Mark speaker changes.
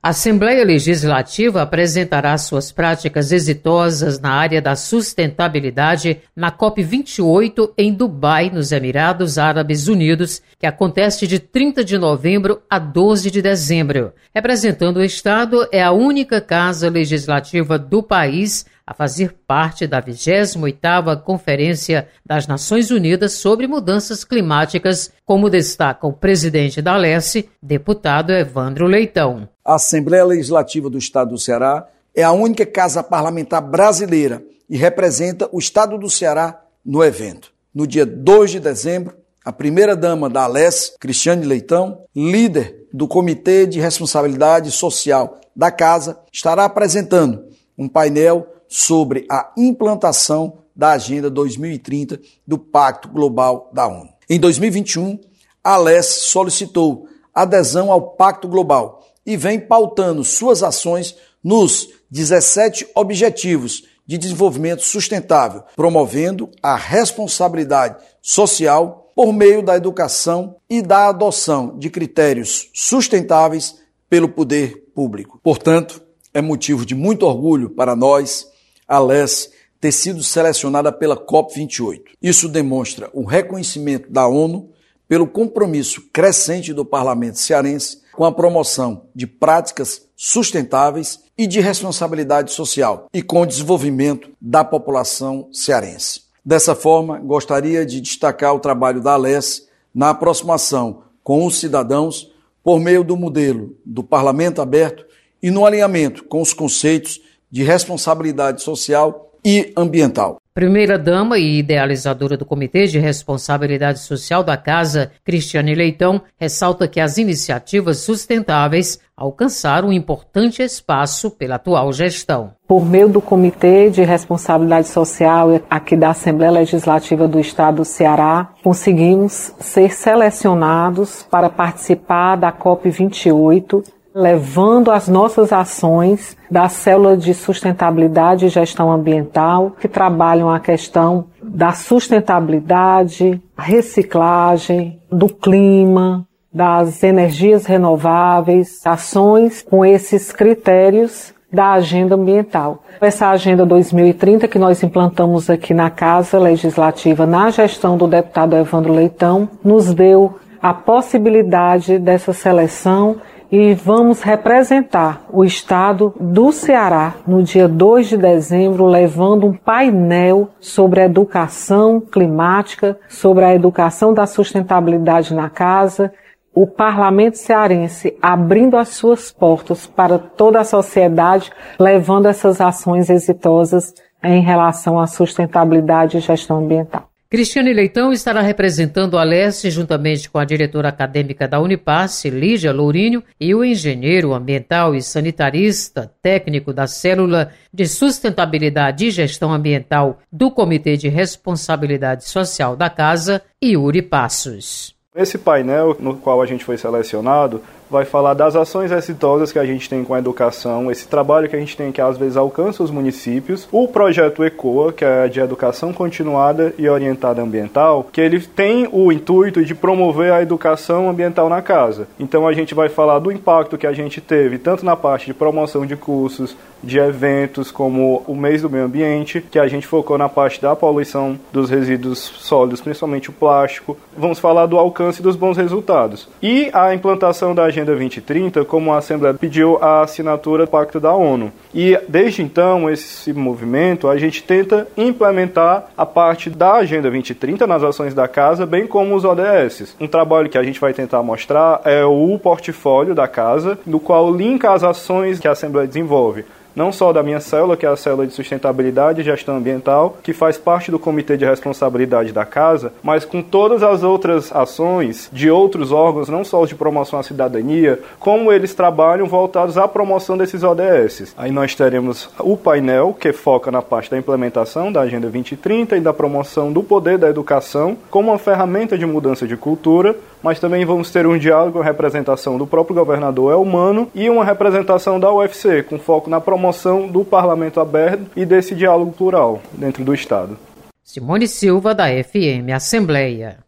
Speaker 1: A Assembleia Legislativa apresentará suas práticas exitosas na área da sustentabilidade na COP28 em Dubai, nos Emirados Árabes Unidos, que acontece de 30 de novembro a 12 de dezembro. Representando o Estado, é a única casa legislativa do país a fazer parte da 28ª Conferência das Nações Unidas sobre Mudanças Climáticas, como destaca o presidente da Alesse, deputado Evandro Leitão.
Speaker 2: A Assembleia Legislativa do Estado do Ceará é a única casa parlamentar brasileira e representa o Estado do Ceará no evento. No dia 2 de dezembro, a primeira-dama da Alesse, Cristiane Leitão, líder do Comitê de Responsabilidade Social da Casa, estará apresentando um painel sobre a implantação da Agenda 2030 do Pacto Global da ONU. Em 2021, a LES solicitou adesão ao Pacto Global e vem pautando suas ações nos 17 Objetivos de Desenvolvimento Sustentável, promovendo a responsabilidade social por meio da educação e da adoção de critérios sustentáveis pelo poder público. Portanto, é motivo de muito orgulho para nós a ter sido selecionada pela COP28. Isso demonstra o reconhecimento da ONU pelo compromisso crescente do parlamento cearense com a promoção de práticas sustentáveis e de responsabilidade social e com o desenvolvimento da população cearense. Dessa forma, gostaria de destacar o trabalho da ALES na aproximação com os cidadãos por meio do modelo do parlamento aberto e no alinhamento com os conceitos de responsabilidade social e ambiental.
Speaker 1: Primeira-dama e idealizadora do Comitê de Responsabilidade Social da Casa, Cristiane Leitão, ressalta que as iniciativas sustentáveis alcançaram um importante espaço pela atual gestão.
Speaker 3: Por meio do Comitê de Responsabilidade Social aqui da Assembleia Legislativa do Estado do Ceará, conseguimos ser selecionados para participar da COP28 levando as nossas ações da célula de sustentabilidade e gestão ambiental, que trabalham a questão da sustentabilidade, reciclagem, do clima, das energias renováveis, ações com esses critérios da agenda ambiental. Essa agenda 2030 que nós implantamos aqui na Casa Legislativa, na gestão do deputado Evandro Leitão, nos deu a possibilidade dessa seleção e vamos representar o estado do Ceará no dia 2 de dezembro, levando um painel sobre a educação climática, sobre a educação da sustentabilidade na casa. O parlamento cearense abrindo as suas portas para toda a sociedade, levando essas ações exitosas em relação à sustentabilidade e gestão ambiental.
Speaker 1: Cristiane Leitão estará representando a Leste juntamente com a diretora acadêmica da Unipasse, Lígia Lourinho, e o engenheiro ambiental e sanitarista técnico da Célula de Sustentabilidade e Gestão Ambiental do Comitê de Responsabilidade Social da Casa, Yuri Passos.
Speaker 4: Esse painel no qual a gente foi selecionado vai falar das ações exitosas que a gente tem com a educação, esse trabalho que a gente tem que às vezes alcança os municípios, o projeto ECOA, que é de educação continuada e orientada ambiental, que ele tem o intuito de promover a educação ambiental na casa. Então a gente vai falar do impacto que a gente teve tanto na parte de promoção de cursos, de eventos como o mês do meio ambiente, que a gente focou na parte da poluição dos resíduos sólidos, principalmente o plástico. Vamos falar do alcance dos bons resultados. E a implantação da Agenda 2030, como a Assembleia pediu a assinatura do Pacto da ONU. E desde então, esse movimento, a gente tenta implementar a parte da Agenda 2030 nas ações da casa, bem como os ODS. Um trabalho que a gente vai tentar mostrar é o portfólio da casa, no qual linka as ações que a Assembleia desenvolve não só da minha célula, que é a célula de sustentabilidade e gestão ambiental, que faz parte do comitê de responsabilidade da casa, mas com todas as outras ações de outros órgãos, não só os de promoção à cidadania, como eles trabalham voltados à promoção desses ODS. Aí nós teremos o painel, que foca na parte da implementação da Agenda 2030 e da promoção do poder da educação como uma ferramenta de mudança de cultura, mas também vamos ter um diálogo, a representação do próprio governador Elmano e uma representação da UFC, com foco na promoção do parlamento aberto e desse diálogo plural dentro do Estado.
Speaker 1: Simone Silva, da FM Assembleia.